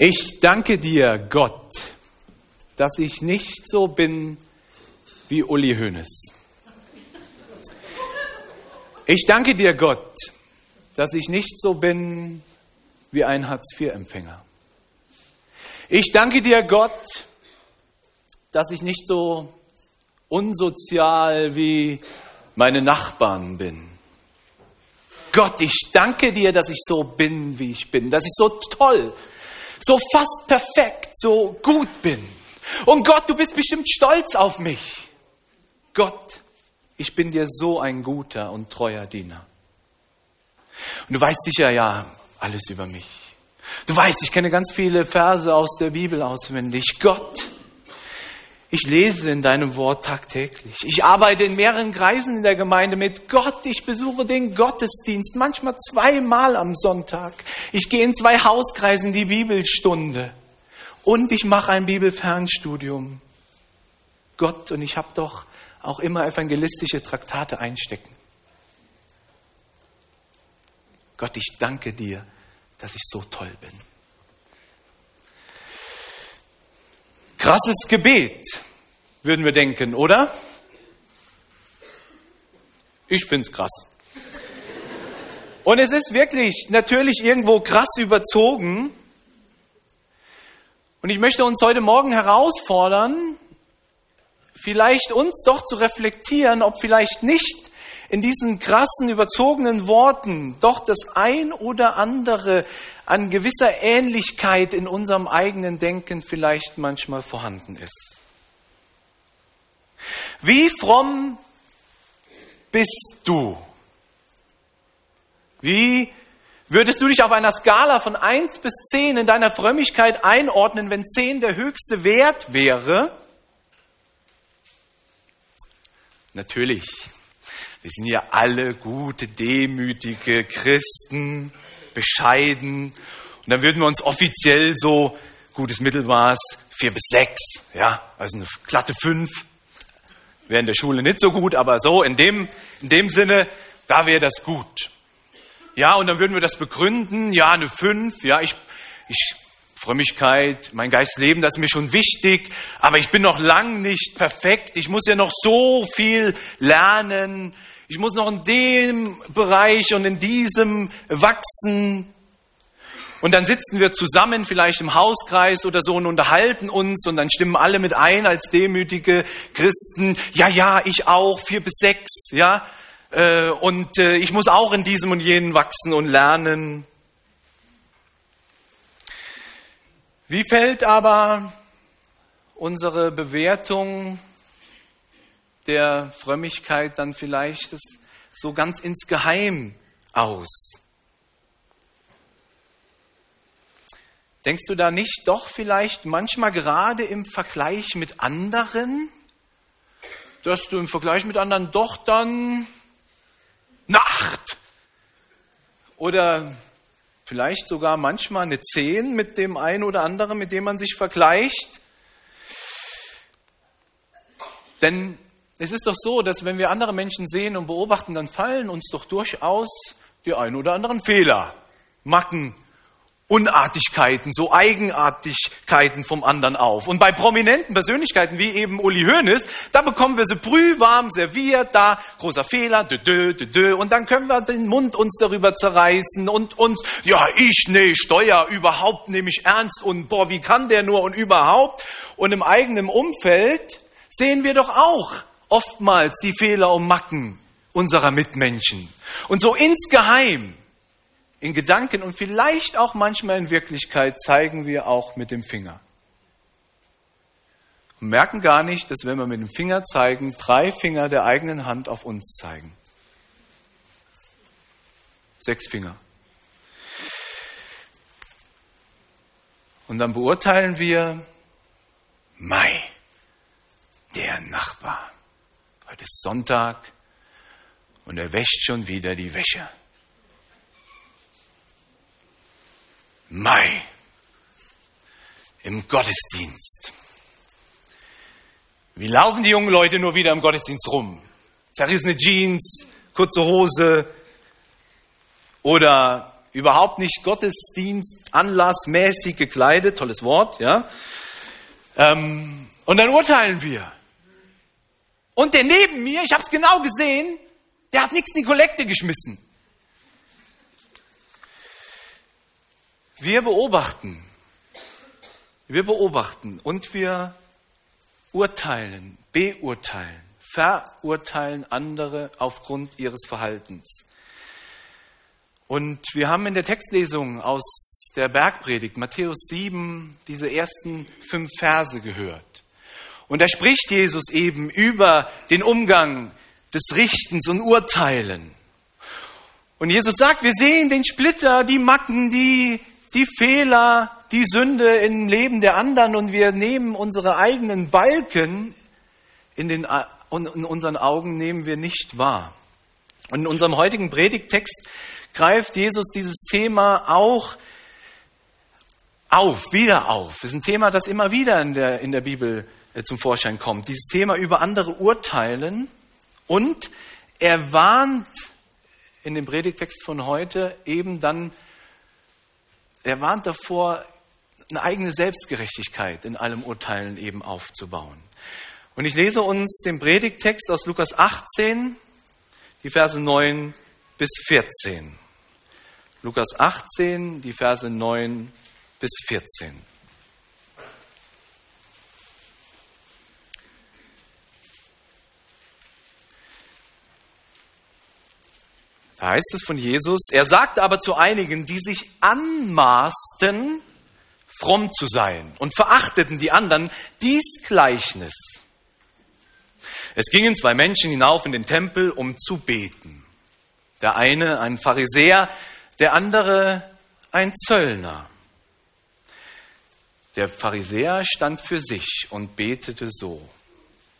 Ich danke dir, Gott, dass ich nicht so bin wie Uli Hoeneß. Ich danke dir, Gott, dass ich nicht so bin wie ein Hartz-IV-Empfänger. Ich danke dir, Gott, dass ich nicht so unsozial wie meine Nachbarn bin. Gott, ich danke dir, dass ich so bin, wie ich bin, dass ich so toll, so fast perfekt, so gut bin. Und Gott, du bist bestimmt stolz auf mich. Gott, ich bin dir so ein guter und treuer Diener. Und du weißt sicher ja alles über mich. Du weißt, ich kenne ganz viele Verse aus der Bibel auswendig. Gott, ich lese in deinem Wort tagtäglich. Ich arbeite in mehreren Kreisen in der Gemeinde mit Gott. Ich besuche den Gottesdienst, manchmal zweimal am Sonntag. Ich gehe in zwei Hauskreisen die Bibelstunde. Und ich mache ein Bibelfernstudium. Gott, und ich habe doch auch immer evangelistische Traktate einstecken. Gott, ich danke dir, dass ich so toll bin. Krasses Gebet, würden wir denken, oder? Ich finde es krass. Und es ist wirklich natürlich irgendwo krass überzogen. Und ich möchte uns heute Morgen herausfordern, vielleicht uns doch zu reflektieren, ob vielleicht nicht in diesen krassen, überzogenen Worten doch das ein oder andere an gewisser Ähnlichkeit in unserem eigenen Denken vielleicht manchmal vorhanden ist. Wie fromm bist du? Wie würdest du dich auf einer Skala von 1 bis 10 in deiner Frömmigkeit einordnen, wenn 10 der höchste Wert wäre? Natürlich wir sind ja alle gute, demütige Christen, bescheiden. Und dann würden wir uns offiziell so gutes Mittelmaß vier bis sechs, ja, also eine glatte fünf. Wäre in der Schule nicht so gut, aber so in dem, in dem Sinne, da wäre das gut. Ja, und dann würden wir das begründen, ja, eine fünf, ja, ich, ich, Frömmigkeit, mein Geistleben, das ist mir schon wichtig, aber ich bin noch lang nicht perfekt. Ich muss ja noch so viel lernen. Ich muss noch in dem Bereich und in diesem wachsen. Und dann sitzen wir zusammen, vielleicht im Hauskreis oder so, und unterhalten uns und dann stimmen alle mit ein als demütige Christen. Ja, ja, ich auch, vier bis sechs, ja. Äh, und äh, ich muss auch in diesem und jenen wachsen und lernen. Wie fällt aber unsere Bewertung der Frömmigkeit dann vielleicht so ganz insgeheim aus. Denkst du da nicht doch vielleicht manchmal gerade im Vergleich mit anderen, dass du im Vergleich mit anderen doch dann Nacht oder vielleicht sogar manchmal eine Zehn mit dem einen oder anderen, mit dem man sich vergleicht? Denn es ist doch so, dass wenn wir andere Menschen sehen und beobachten, dann fallen uns doch durchaus die ein oder anderen Fehler, Macken, Unartigkeiten, so Eigenartigkeiten vom anderen auf. Und bei prominenten Persönlichkeiten wie eben Uli Hoeneß, da bekommen wir sie brühwarm serviert, da großer Fehler, dö, dö, dö, dö, und dann können wir den Mund uns darüber zerreißen und uns, ja, ich, nee, Steuer überhaupt nehme ich ernst und boah, wie kann der nur und überhaupt. Und im eigenen Umfeld sehen wir doch auch oftmals die Fehler und Macken unserer Mitmenschen. Und so insgeheim, in Gedanken und vielleicht auch manchmal in Wirklichkeit zeigen wir auch mit dem Finger. Und merken gar nicht, dass wenn wir mit dem Finger zeigen, drei Finger der eigenen Hand auf uns zeigen. Sechs Finger. Und dann beurteilen wir, Mai, der Nachbar. Heute ist Sonntag und er wäscht schon wieder die Wäsche. Mai im Gottesdienst. Wie laufen die jungen Leute nur wieder im Gottesdienst rum? Zerrissene Jeans, kurze Hose oder überhaupt nicht Gottesdienst, anlassmäßig gekleidet, tolles Wort, ja. Ähm, und dann urteilen wir. Und der neben mir, ich habe es genau gesehen, der hat nichts in die Kollekte geschmissen. Wir beobachten. Wir beobachten und wir urteilen, beurteilen, verurteilen andere aufgrund ihres Verhaltens. Und wir haben in der Textlesung aus der Bergpredigt, Matthäus 7, diese ersten fünf Verse gehört. Und da spricht Jesus eben über den Umgang des Richtens und Urteilen. Und Jesus sagt, wir sehen den Splitter, die Macken, die die Fehler, die Sünde im Leben der anderen und wir nehmen unsere eigenen Balken in, den, in unseren Augen nehmen wir nicht wahr. Und in unserem heutigen Predigtext greift Jesus dieses Thema auch auf, wieder auf. Es ist ein Thema, das immer wieder in der, in der Bibel äh, zum Vorschein kommt. Dieses Thema über andere urteilen und er warnt in dem Predigtext von heute eben dann er warnt davor, eine eigene Selbstgerechtigkeit in allem Urteilen eben aufzubauen. Und ich lese uns den Predigtext aus Lukas 18, die Verse 9 bis 14. Lukas 18, die Verse 9 bis 14. Da heißt es von Jesus, er sagte aber zu einigen, die sich anmaßten, fromm zu sein und verachteten die anderen, dies Gleichnis. Es gingen zwei Menschen hinauf in den Tempel, um zu beten. Der eine ein Pharisäer, der andere ein Zöllner. Der Pharisäer stand für sich und betete so.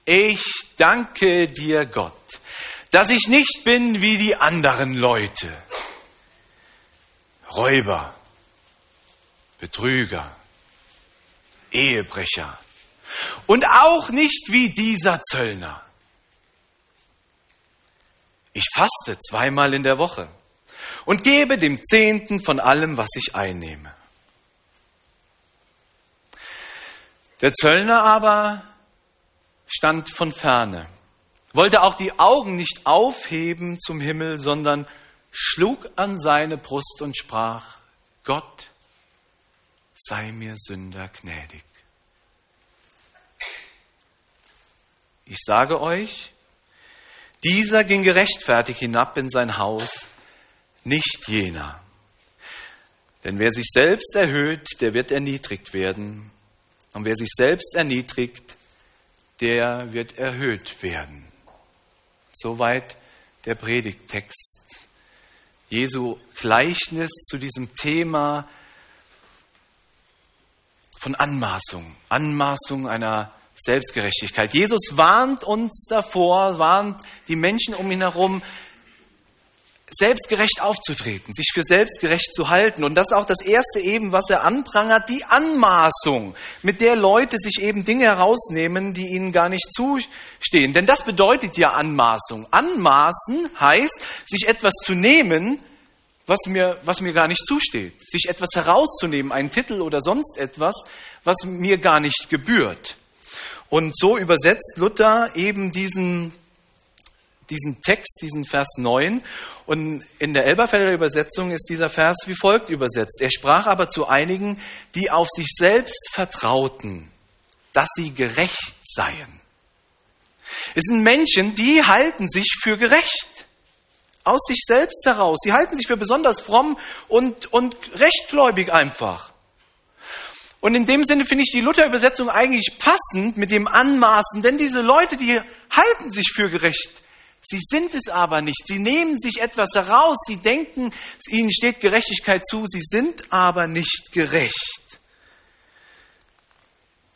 Ich danke dir, Gott, dass ich nicht bin wie die anderen Leute. Räuber, Betrüger, Ehebrecher und auch nicht wie dieser Zöllner. Ich faste zweimal in der Woche und gebe dem Zehnten von allem, was ich einnehme. Der Zöllner aber stand von ferne wollte auch die Augen nicht aufheben zum Himmel, sondern schlug an seine Brust und sprach, Gott, sei mir Sünder gnädig. Ich sage euch, dieser ging gerechtfertigt hinab in sein Haus, nicht jener. Denn wer sich selbst erhöht, der wird erniedrigt werden. Und wer sich selbst erniedrigt, der wird erhöht werden. Soweit der Predigttext. Jesu Gleichnis zu diesem Thema von Anmaßung, Anmaßung einer Selbstgerechtigkeit. Jesus warnt uns davor, warnt die Menschen um ihn herum, selbstgerecht aufzutreten, sich für selbstgerecht zu halten. Und das ist auch das Erste eben, was er anprangert, die Anmaßung, mit der Leute sich eben Dinge herausnehmen, die ihnen gar nicht zustehen. Denn das bedeutet ja Anmaßung. Anmaßen heißt, sich etwas zu nehmen, was mir, was mir gar nicht zusteht. Sich etwas herauszunehmen, einen Titel oder sonst etwas, was mir gar nicht gebührt. Und so übersetzt Luther eben diesen diesen Text, diesen Vers 9. Und in der Elberfelder Übersetzung ist dieser Vers wie folgt übersetzt. Er sprach aber zu einigen, die auf sich selbst vertrauten, dass sie gerecht seien. Es sind Menschen, die halten sich für gerecht. Aus sich selbst heraus. Sie halten sich für besonders fromm und, und rechtgläubig einfach. Und in dem Sinne finde ich die Luther-Übersetzung eigentlich passend mit dem Anmaßen, denn diese Leute, die halten sich für gerecht. Sie sind es aber nicht. Sie nehmen sich etwas heraus. Sie denken, ihnen steht Gerechtigkeit zu. Sie sind aber nicht gerecht.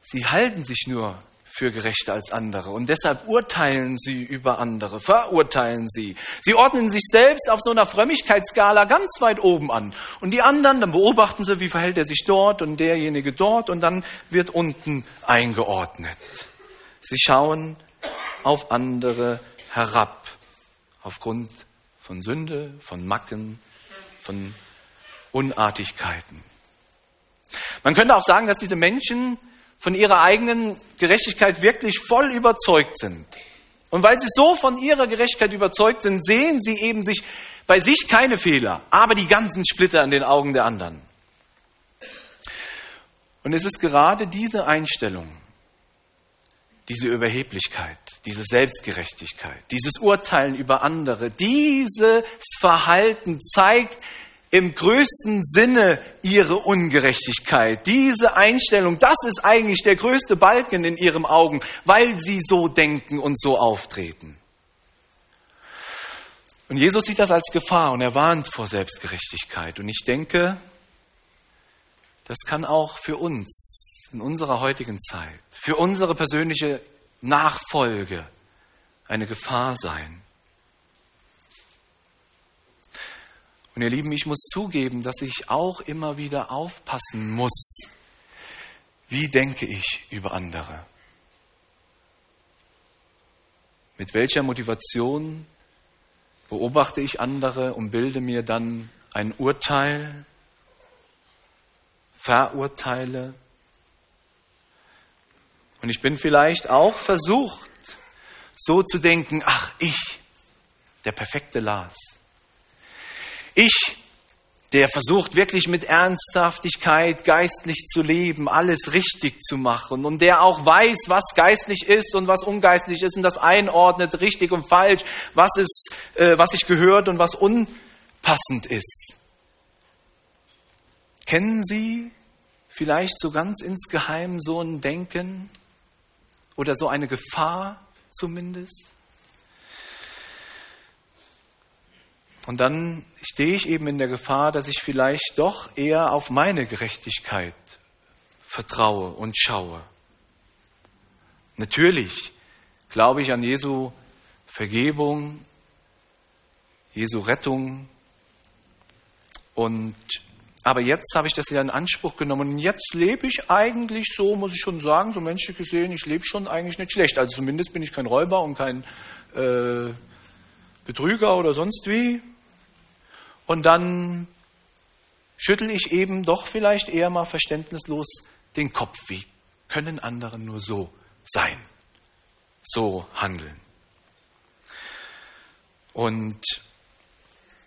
Sie halten sich nur für gerechter als andere und deshalb urteilen sie über andere, verurteilen sie. Sie ordnen sich selbst auf so einer Frömmigkeitsskala ganz weit oben an. Und die anderen, dann beobachten sie, wie verhält er sich dort und derjenige dort und dann wird unten eingeordnet. Sie schauen auf andere herab aufgrund von Sünde, von Macken, von Unartigkeiten. Man könnte auch sagen, dass diese Menschen von ihrer eigenen Gerechtigkeit wirklich voll überzeugt sind. Und weil sie so von ihrer Gerechtigkeit überzeugt sind, sehen sie eben sich bei sich keine Fehler, aber die ganzen Splitter in den Augen der anderen. Und es ist gerade diese Einstellung, diese Überheblichkeit, diese Selbstgerechtigkeit, dieses Urteilen über andere, dieses Verhalten zeigt im größten Sinne ihre Ungerechtigkeit. Diese Einstellung, das ist eigentlich der größte Balken in ihren Augen, weil sie so denken und so auftreten. Und Jesus sieht das als Gefahr und er warnt vor Selbstgerechtigkeit. Und ich denke, das kann auch für uns in unserer heutigen Zeit, für unsere persönliche Nachfolge eine Gefahr sein. Und ihr Lieben, ich muss zugeben, dass ich auch immer wieder aufpassen muss, wie denke ich über andere? Mit welcher Motivation beobachte ich andere und bilde mir dann ein Urteil, verurteile und ich bin vielleicht auch versucht, so zu denken, ach, ich, der perfekte Lars. Ich, der versucht wirklich mit Ernsthaftigkeit geistlich zu leben, alles richtig zu machen und der auch weiß, was geistlich ist und was ungeistlich ist und das einordnet, richtig und falsch, was ist, äh, was sich gehört und was unpassend ist. Kennen Sie vielleicht so ganz insgeheim so ein Denken? Oder so eine Gefahr zumindest. Und dann stehe ich eben in der Gefahr, dass ich vielleicht doch eher auf meine Gerechtigkeit vertraue und schaue. Natürlich glaube ich an Jesu Vergebung, Jesu Rettung und aber jetzt habe ich das ja in Anspruch genommen und jetzt lebe ich eigentlich so, muss ich schon sagen, so menschlich gesehen, ich lebe schon eigentlich nicht schlecht. Also zumindest bin ich kein Räuber und kein äh, Betrüger oder sonst wie. Und dann schüttel ich eben doch vielleicht eher mal verständnislos den Kopf. Wie können andere nur so sein, so handeln? Und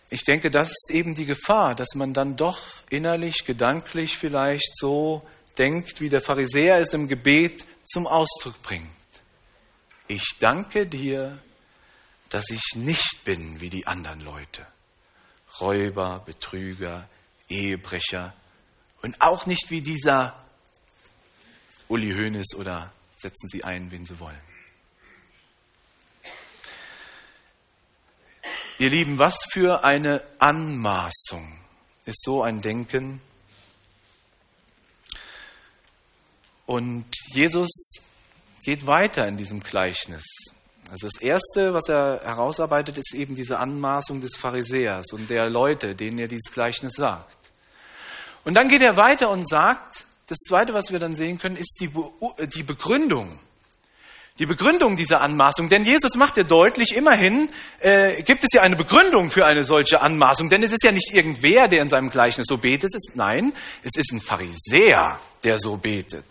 ich denke, das ist eben die Gefahr, dass man dann doch innerlich, gedanklich vielleicht so denkt, wie der Pharisäer es im Gebet zum Ausdruck bringt. Ich danke dir, dass ich nicht bin wie die anderen Leute. Räuber, Betrüger, Ehebrecher und auch nicht wie dieser Uli Hoeneß oder setzen Sie ein, wen Sie wollen. Ihr Lieben, was für eine Anmaßung ist so ein Denken? Und Jesus geht weiter in diesem Gleichnis. Also das Erste, was er herausarbeitet, ist eben diese Anmaßung des Pharisäers und der Leute, denen er dieses Gleichnis sagt. Und dann geht er weiter und sagt, das Zweite, was wir dann sehen können, ist die, Be die Begründung die Begründung dieser Anmaßung. Denn Jesus macht ja deutlich, immerhin äh, gibt es ja eine Begründung für eine solche Anmaßung. Denn es ist ja nicht irgendwer, der in seinem Gleichnis so betet. Es ist, nein, es ist ein Pharisäer, der so betet.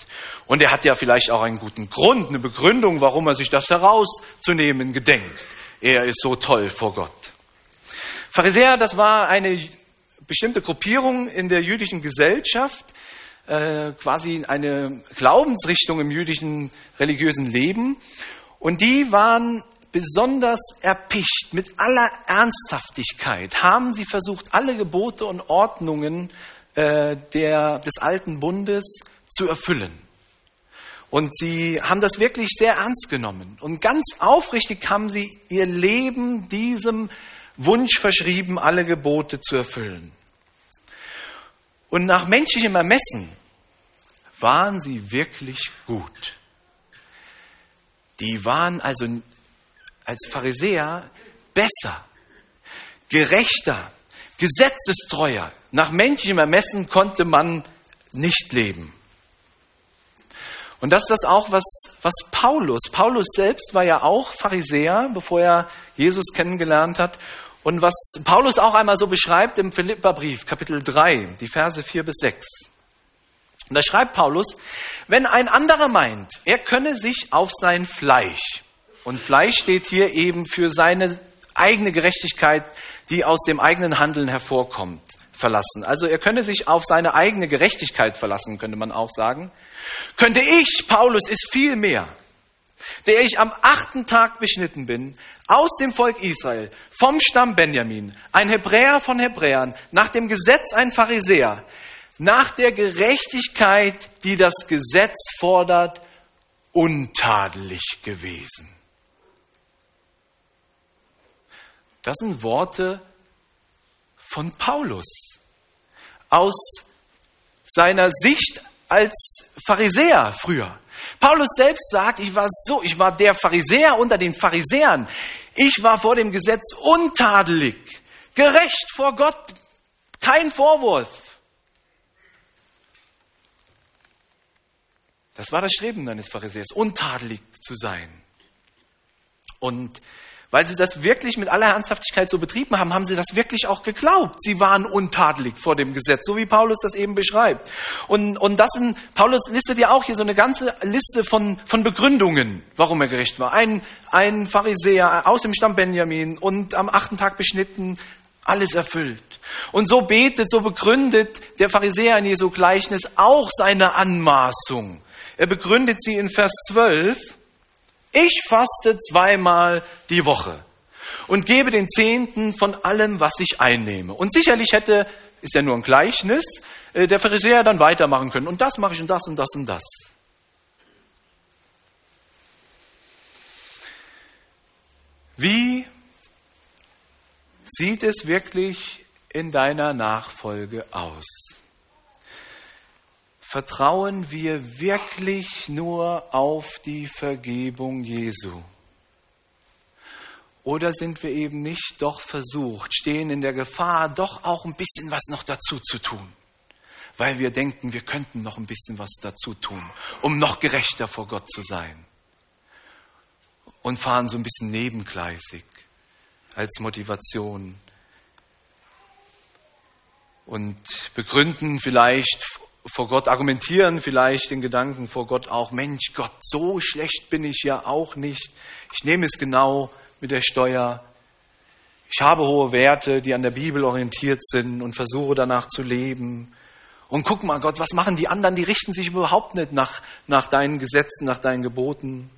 Und er hat ja vielleicht auch einen guten Grund, eine Begründung, warum er sich das herauszunehmen gedenkt. Er ist so toll vor Gott. Pharisäer, das war eine bestimmte Gruppierung in der jüdischen Gesellschaft, äh, quasi eine Glaubensrichtung im jüdischen religiösen Leben. Und die waren besonders erpicht, mit aller Ernsthaftigkeit haben sie versucht, alle Gebote und Ordnungen äh, der, des alten Bundes zu erfüllen. Und sie haben das wirklich sehr ernst genommen. Und ganz aufrichtig haben sie ihr Leben diesem Wunsch verschrieben, alle Gebote zu erfüllen. Und nach menschlichem Ermessen waren sie wirklich gut. Die waren also als Pharisäer besser, gerechter, gesetzestreuer. Nach menschlichem Ermessen konnte man nicht leben. Und das ist das auch, was, was Paulus, Paulus selbst war ja auch Pharisäer, bevor er Jesus kennengelernt hat. Und was Paulus auch einmal so beschreibt im Philipperbrief, Kapitel 3, die Verse 4 bis 6. Und da schreibt Paulus, wenn ein anderer meint, er könne sich auf sein Fleisch, und Fleisch steht hier eben für seine eigene Gerechtigkeit, die aus dem eigenen Handeln hervorkommt, verlassen. Also er könne sich auf seine eigene Gerechtigkeit verlassen, könnte man auch sagen. Könnte ich, Paulus ist viel mehr, der ich am achten Tag beschnitten bin, aus dem Volk Israel, vom Stamm Benjamin, ein Hebräer von Hebräern, nach dem Gesetz ein Pharisäer, nach der Gerechtigkeit, die das Gesetz fordert, untadelig gewesen. Das sind Worte von Paulus aus seiner Sicht als Pharisäer früher. Paulus selbst sagt, ich war so, ich war der Pharisäer unter den Pharisäern. Ich war vor dem Gesetz untadelig, gerecht vor Gott, kein Vorwurf. Das war das Streben eines Pharisäers, untadelig zu sein. Und weil sie das wirklich mit aller Ernsthaftigkeit so betrieben haben, haben sie das wirklich auch geglaubt. Sie waren untadelig vor dem Gesetz, so wie Paulus das eben beschreibt. Und, und das sind, Paulus listet ja auch hier so eine ganze Liste von, von Begründungen, warum er gerecht war. Ein, ein Pharisäer aus dem Stamm Benjamin und am achten Tag beschnitten, alles erfüllt. Und so betet, so begründet der Pharisäer in Jesu Gleichnis auch seine Anmaßung. Er begründet sie in Vers 12. Ich faste zweimal die Woche und gebe den Zehnten von allem, was ich einnehme. Und sicherlich hätte, ist ja nur ein Gleichnis, äh, der Pharisäer dann weitermachen können. Und das mache ich und das und das und das. Wie sieht es wirklich in deiner Nachfolge aus? Vertrauen wir wirklich nur auf die Vergebung Jesu? Oder sind wir eben nicht doch versucht, stehen in der Gefahr, doch auch ein bisschen was noch dazu zu tun? Weil wir denken, wir könnten noch ein bisschen was dazu tun, um noch gerechter vor Gott zu sein. Und fahren so ein bisschen nebengleisig als Motivation. Und begründen vielleicht vor Gott argumentieren vielleicht den Gedanken vor Gott auch, Mensch, Gott, so schlecht bin ich ja auch nicht. Ich nehme es genau mit der Steuer. Ich habe hohe Werte, die an der Bibel orientiert sind und versuche danach zu leben. Und guck mal, Gott, was machen die anderen? Die richten sich überhaupt nicht nach, nach deinen Gesetzen, nach deinen Geboten.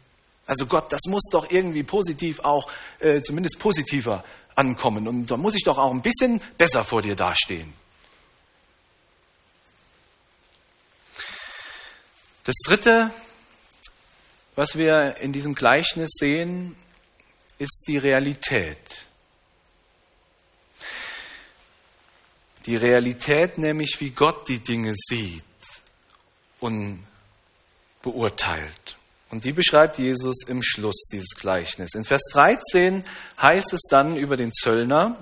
Also Gott, das muss doch irgendwie positiv auch, äh, zumindest positiver ankommen. Und da muss ich doch auch ein bisschen besser vor dir dastehen. Das Dritte, was wir in diesem Gleichnis sehen, ist die Realität. Die Realität nämlich, wie Gott die Dinge sieht und beurteilt. Und die beschreibt Jesus im Schluss dieses Gleichnisses. In Vers 13 heißt es dann über den Zöllner,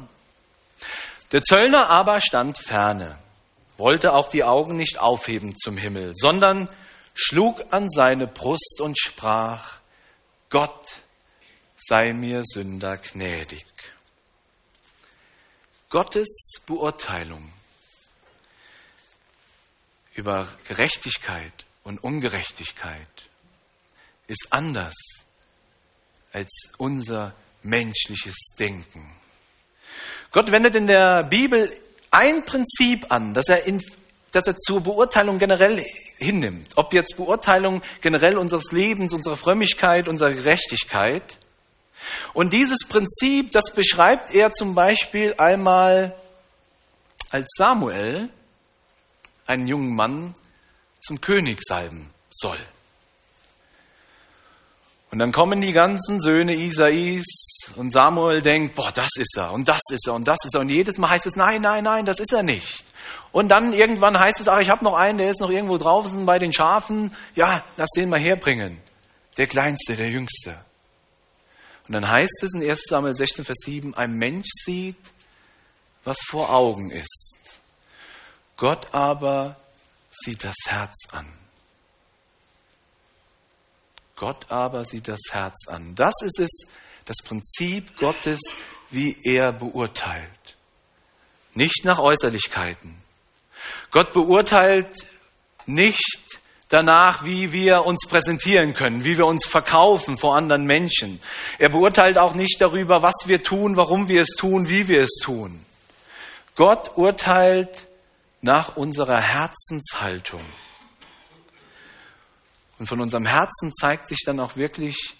der Zöllner aber stand ferne, wollte auch die Augen nicht aufheben zum Himmel, sondern schlug an seine Brust und sprach, Gott sei mir Sünder gnädig. Gottes Beurteilung über Gerechtigkeit und Ungerechtigkeit ist anders als unser menschliches Denken. Gott wendet in der Bibel ein Prinzip an, das er, in, das er zur Beurteilung generell hinnimmt. Ob jetzt Beurteilung generell unseres Lebens, unserer Frömmigkeit, unserer Gerechtigkeit. Und dieses Prinzip, das beschreibt er zum Beispiel einmal als Samuel einen jungen Mann zum König salben soll. Und dann kommen die ganzen Söhne Isais und Samuel denkt, boah, das ist er und das ist er und das ist er. Und jedes Mal heißt es, nein, nein, nein, das ist er nicht. Und dann irgendwann heißt es, ach, ich habe noch einen, der ist noch irgendwo draußen bei den Schafen. Ja, lass den mal herbringen. Der Kleinste, der Jüngste. Und dann heißt es in 1 Samuel 16, Vers 7, ein Mensch sieht, was vor Augen ist. Gott aber sieht das Herz an. Gott aber sieht das Herz an. Das ist es, das Prinzip Gottes wie er beurteilt. Nicht nach Äußerlichkeiten. Gott beurteilt nicht danach, wie wir uns präsentieren können, wie wir uns verkaufen vor anderen Menschen. Er beurteilt auch nicht darüber, was wir tun, warum wir es tun, wie wir es tun. Gott urteilt nach unserer Herzenshaltung. Und von unserem Herzen zeigt sich dann auch wirklich,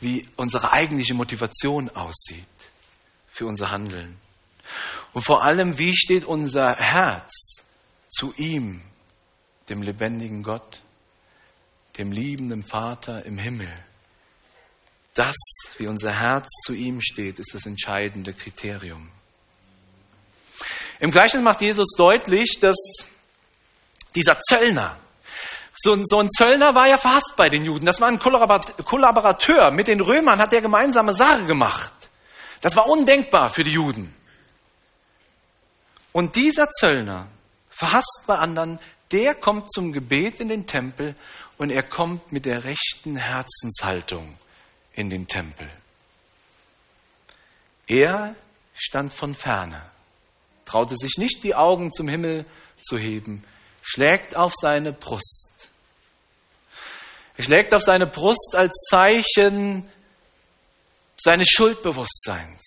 wie unsere eigentliche Motivation aussieht für unser Handeln. Und vor allem, wie steht unser Herz zu ihm, dem lebendigen Gott, dem liebenden Vater im Himmel. Das, wie unser Herz zu ihm steht, ist das entscheidende Kriterium. Im Gleichnis macht Jesus deutlich, dass dieser Zöllner, so ein, so ein Zöllner war ja verhasst bei den Juden. Das war ein Kollaborateur. Mit den Römern hat er gemeinsame Sache gemacht. Das war undenkbar für die Juden. Und dieser Zöllner, verhasst bei anderen, der kommt zum Gebet in den Tempel und er kommt mit der rechten Herzenshaltung in den Tempel. Er stand von ferne, traute sich nicht die Augen zum Himmel zu heben, schlägt auf seine Brust. Er schlägt auf seine Brust als Zeichen seines Schuldbewusstseins.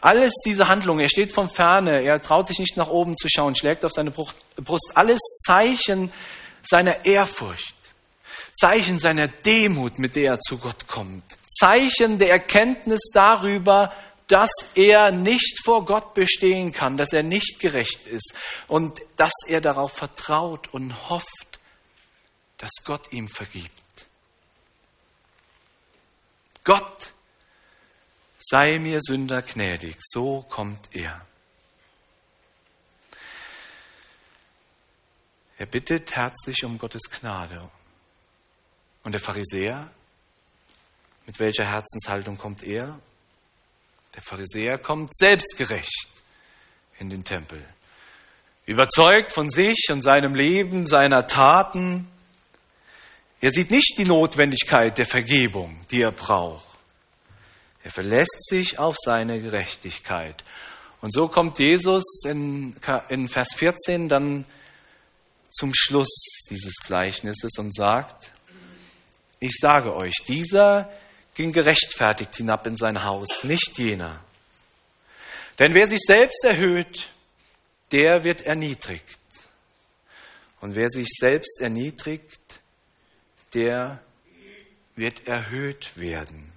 Alles diese Handlungen, er steht von ferne, er traut sich nicht nach oben zu schauen, schlägt auf seine Brust, alles Zeichen seiner Ehrfurcht, Zeichen seiner Demut, mit der er zu Gott kommt, Zeichen der Erkenntnis darüber, dass er nicht vor Gott bestehen kann, dass er nicht gerecht ist und dass er darauf vertraut und hofft, dass Gott ihm vergibt. Gott sei mir Sünder gnädig, so kommt er. Er bittet herzlich um Gottes Gnade. Und der Pharisäer, mit welcher Herzenshaltung kommt er? Der Pharisäer kommt selbstgerecht in den Tempel, überzeugt von sich und seinem Leben, seiner Taten. Er sieht nicht die Notwendigkeit der Vergebung, die er braucht. Er verlässt sich auf seine Gerechtigkeit. Und so kommt Jesus in, in Vers 14 dann zum Schluss dieses Gleichnisses und sagt, ich sage euch, dieser ging gerechtfertigt hinab in sein Haus, nicht jener. Denn wer sich selbst erhöht, der wird erniedrigt. Und wer sich selbst erniedrigt, der wird erhöht werden.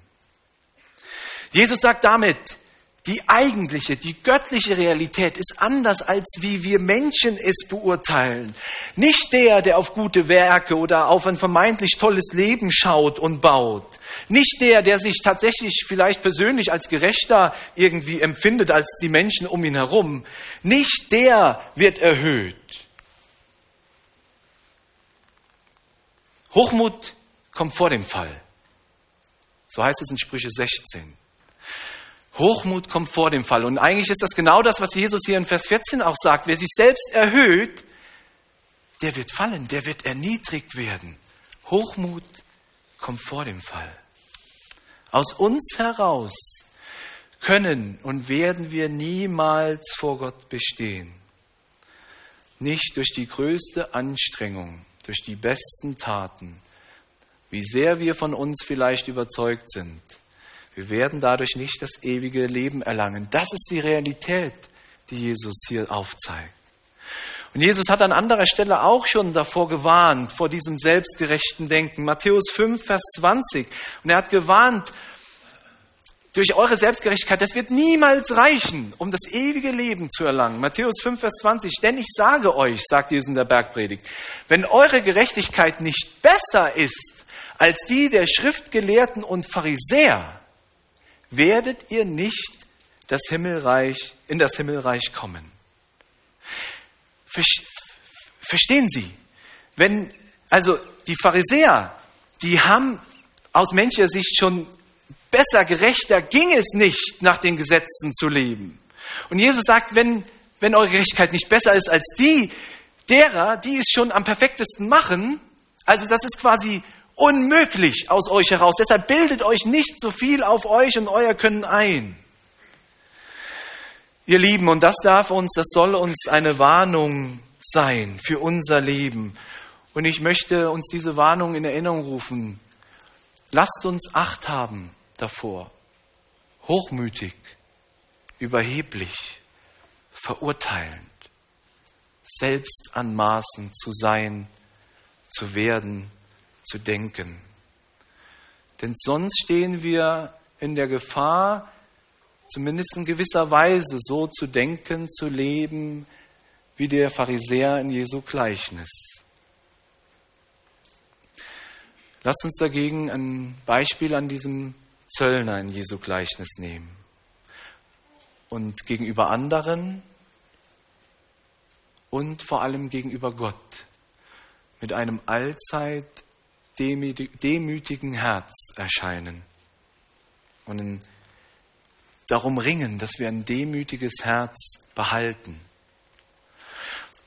Jesus sagt damit, die eigentliche, die göttliche Realität ist anders, als wie wir Menschen es beurteilen. Nicht der, der auf gute Werke oder auf ein vermeintlich tolles Leben schaut und baut. Nicht der, der sich tatsächlich vielleicht persönlich als gerechter irgendwie empfindet als die Menschen um ihn herum. Nicht der wird erhöht. Hochmut kommt vor dem Fall. So heißt es in Sprüche 16. Hochmut kommt vor dem Fall. Und eigentlich ist das genau das, was Jesus hier in Vers 14 auch sagt. Wer sich selbst erhöht, der wird fallen, der wird erniedrigt werden. Hochmut kommt vor dem Fall. Aus uns heraus können und werden wir niemals vor Gott bestehen. Nicht durch die größte Anstrengung, durch die besten Taten, wie sehr wir von uns vielleicht überzeugt sind wir werden dadurch nicht das ewige Leben erlangen. Das ist die Realität, die Jesus hier aufzeigt. Und Jesus hat an anderer Stelle auch schon davor gewarnt, vor diesem selbstgerechten Denken. Matthäus 5, Vers 20. Und er hat gewarnt, durch eure Selbstgerechtigkeit, das wird niemals reichen, um das ewige Leben zu erlangen. Matthäus 5, Vers 20. Denn ich sage euch, sagt Jesus in der Bergpredigt, wenn eure Gerechtigkeit nicht besser ist als die der Schriftgelehrten und Pharisäer, werdet ihr nicht das Himmelreich, in das Himmelreich kommen. Verstehen Sie? Wenn, also die Pharisäer, die haben aus menschlicher Sicht schon besser, gerechter ging es nicht, nach den Gesetzen zu leben. Und Jesus sagt, wenn, wenn eure Gerechtigkeit nicht besser ist als die derer, die es schon am perfektesten machen, also das ist quasi unmöglich aus euch heraus. Deshalb bildet euch nicht so viel auf euch und euer Können ein. Ihr Lieben, und das darf uns, das soll uns eine Warnung sein für unser Leben. Und ich möchte uns diese Warnung in Erinnerung rufen. Lasst uns Acht haben davor, hochmütig, überheblich, verurteilend, selbst anmaßend zu sein, zu werden, zu denken. Denn sonst stehen wir in der Gefahr, zumindest in gewisser Weise so zu denken, zu leben, wie der Pharisäer in Jesu Gleichnis. Lasst uns dagegen ein Beispiel an diesem Zöllner in Jesu Gleichnis nehmen. Und gegenüber anderen und vor allem gegenüber Gott mit einem allzeit demütigen Herz erscheinen und darum ringen, dass wir ein demütiges Herz behalten.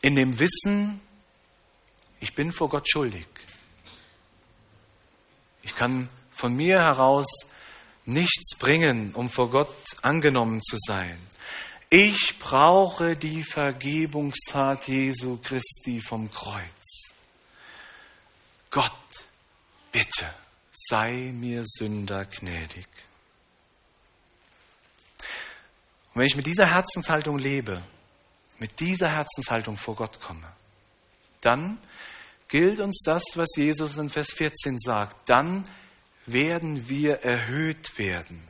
In dem Wissen, ich bin vor Gott schuldig. Ich kann von mir heraus nichts bringen, um vor Gott angenommen zu sein. Ich brauche die Vergebungstat Jesu Christi vom Kreuz. Gott, bitte, sei mir Sünder gnädig. Und wenn ich mit dieser Herzenshaltung lebe, mit dieser Herzenshaltung vor Gott komme, dann gilt uns das, was Jesus in Vers 14 sagt. Dann werden wir erhöht werden.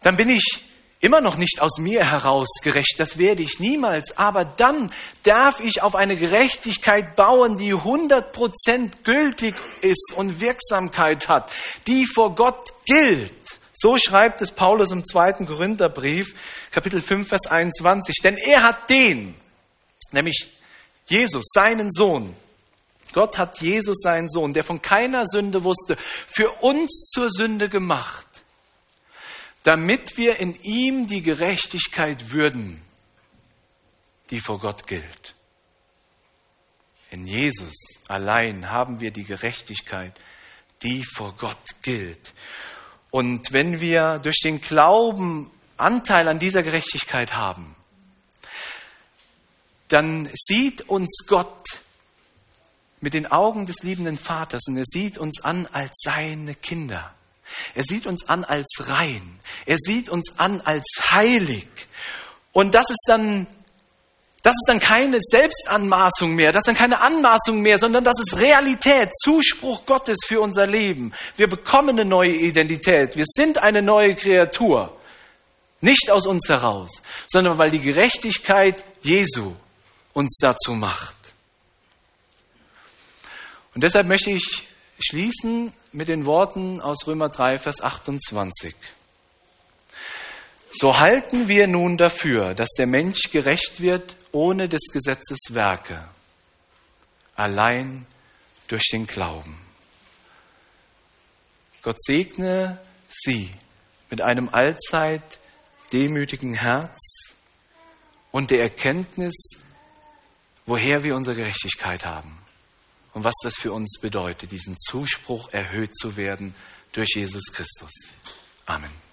Dann bin ich immer noch nicht aus mir heraus gerecht, das werde ich niemals, aber dann darf ich auf eine Gerechtigkeit bauen, die 100% gültig ist und Wirksamkeit hat, die vor Gott gilt. So schreibt es Paulus im zweiten Korintherbrief, Kapitel 5, Vers 21. Denn er hat den, nämlich Jesus, seinen Sohn, Gott hat Jesus, seinen Sohn, der von keiner Sünde wusste, für uns zur Sünde gemacht, damit wir in ihm die Gerechtigkeit würden, die vor Gott gilt. In Jesus allein haben wir die Gerechtigkeit, die vor Gott gilt. Und wenn wir durch den Glauben Anteil an dieser Gerechtigkeit haben, dann sieht uns Gott mit den Augen des liebenden Vaters und er sieht uns an als seine Kinder. Er sieht uns an als rein. Er sieht uns an als heilig. Und das ist dann das ist dann keine Selbstanmaßung mehr, das ist dann keine Anmaßung mehr, sondern das ist Realität, Zuspruch Gottes für unser Leben. Wir bekommen eine neue Identität, wir sind eine neue Kreatur. Nicht aus uns heraus, sondern weil die Gerechtigkeit Jesu uns dazu macht. Und deshalb möchte ich schließen mit den Worten aus Römer 3, Vers 28. So halten wir nun dafür, dass der Mensch gerecht wird ohne des Gesetzes Werke, allein durch den Glauben. Gott segne Sie mit einem allzeit demütigen Herz und der Erkenntnis, woher wir unsere Gerechtigkeit haben und was das für uns bedeutet, diesen Zuspruch erhöht zu werden durch Jesus Christus. Amen.